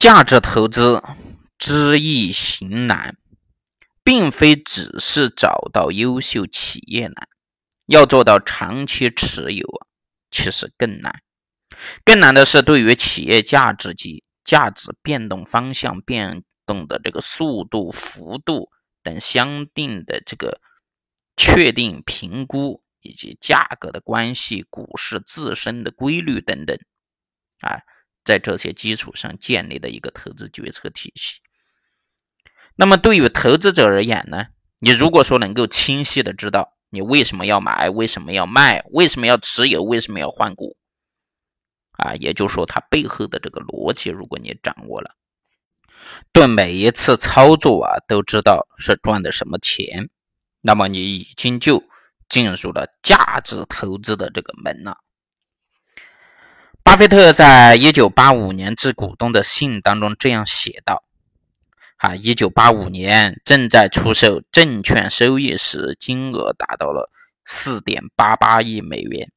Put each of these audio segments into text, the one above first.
价值投资知易行难，并非只是找到优秀企业难，要做到长期持有啊，其实更难。更难的是，对于企业价值及价值变动方向、变动的这个速度、幅度等相应的这个确定评估，以及价格的关系、股市自身的规律等等，啊。在这些基础上建立的一个投资决策体系。那么，对于投资者而言呢？你如果说能够清晰的知道你为什么要买，为什么要卖，为什么要持有，为什么要换股，啊，也就是说它背后的这个逻辑，如果你掌握了，对每一次操作啊都知道是赚的什么钱，那么你已经就进入了价值投资的这个门了。巴菲特在一九八五年致股东的信当中这样写道：“啊，一九八五年正在出售证券收益时，金额达到了四点八八亿美元。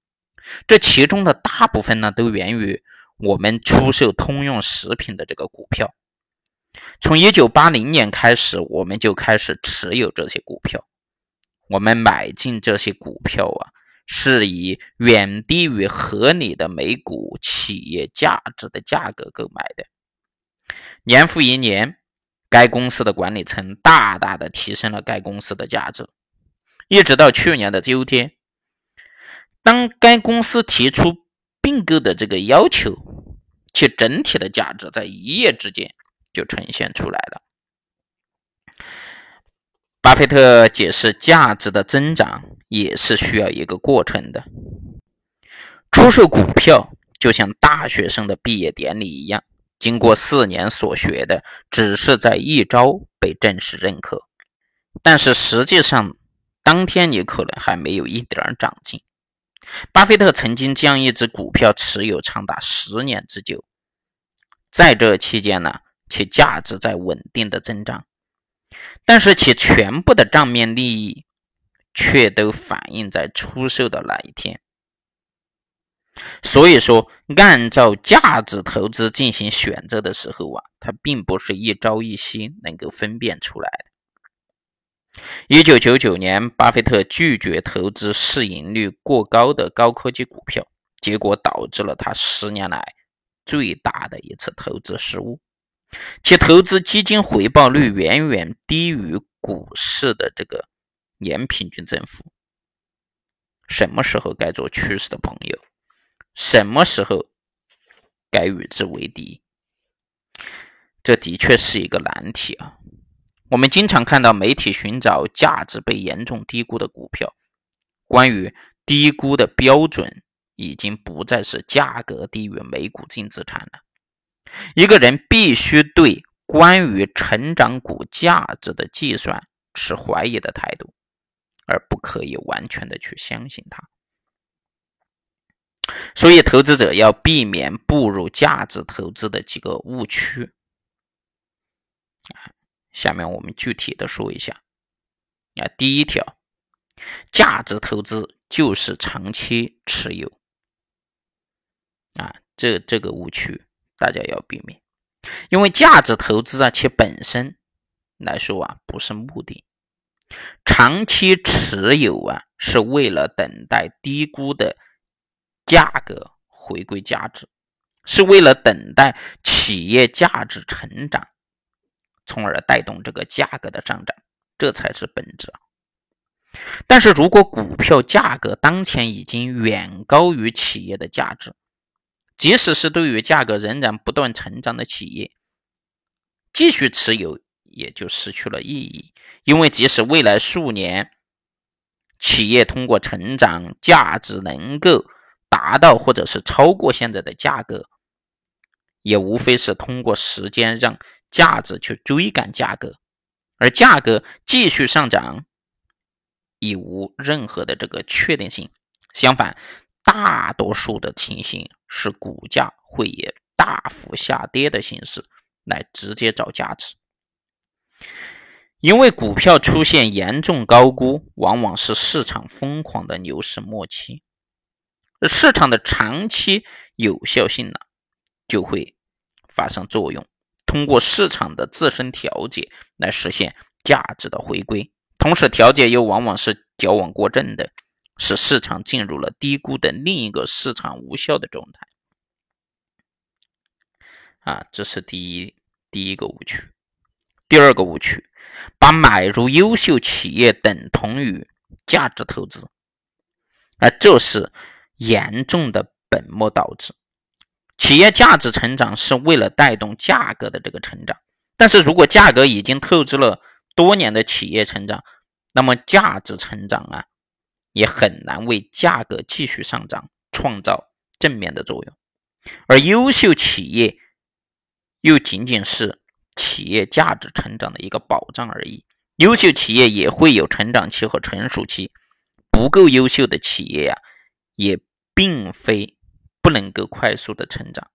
这其中的大部分呢，都源于我们出售通用食品的这个股票。从一九八零年开始，我们就开始持有这些股票。我们买进这些股票啊。”是以远低于合理的每股企业价值的价格购买的。年复一年，该公司的管理层大大的提升了该公司的价值，一直到去年的秋天，当该公司提出并购的这个要求，其整体的价值在一夜之间就呈现出来了。巴菲特解释，价值的增长也是需要一个过程的。出售股票就像大学生的毕业典礼一样，经过四年所学的，只是在一朝被正式认可，但是实际上当天你可能还没有一点长进。巴菲特曾经将一只股票持有长达十年之久，在这期间呢，其价值在稳定的增长。但是其全部的账面利益却都反映在出售的那一天。所以说，按照价值投资进行选择的时候啊，它并不是一朝一夕能够分辨出来的。一九九九年，巴菲特拒绝投资市盈率过高的高科技股票，结果导致了他十年来最大的一次投资失误。其投资基金回报率远远低于股市的这个年平均增幅。什么时候该做趋势的朋友？什么时候该与之为敌？这的确是一个难题啊！我们经常看到媒体寻找价值被严重低估的股票。关于低估的标准，已经不再是价格低于每股净资产了。一个人必须对关于成长股价值的计算持怀疑的态度，而不可以完全的去相信它。所以，投资者要避免步入价值投资的几个误区。下面我们具体的说一下。啊，第一条，价值投资就是长期持有。啊，这这个误区。大家要避免，因为价值投资啊，其本身来说啊，不是目的。长期持有啊，是为了等待低估的价格回归价值，是为了等待企业价值成长，从而带动这个价格的上涨，这才是本质。但是如果股票价格当前已经远高于企业的价值，即使是对于价格仍然不断成长的企业，继续持有也就失去了意义。因为即使未来数年企业通过成长，价值能够达到或者是超过现在的价格，也无非是通过时间让价值去追赶价格，而价格继续上涨，已无任何的这个确定性。相反，大多数的情形。是股价会以大幅下跌的形式来直接找价值，因为股票出现严重高估，往往是市场疯狂的牛市末期，市场的长期有效性呢就会发生作用，通过市场的自身调节来实现价值的回归，同时调节又往往是矫枉过正的，使市场进入了低估的另一个市场无效的状态。啊，这是第一第一个误区。第二个误区，把买入优秀企业等同于价值投资，啊，这是严重的本末倒置。企业价值成长是为了带动价格的这个成长，但是如果价格已经透支了多年的企业成长，那么价值成长啊，也很难为价格继续上涨创造正面的作用。而优秀企业又仅仅是企业价值成长的一个保障而已。优秀企业也会有成长期和成熟期，不够优秀的企业呀，也并非。不能够快速的成长，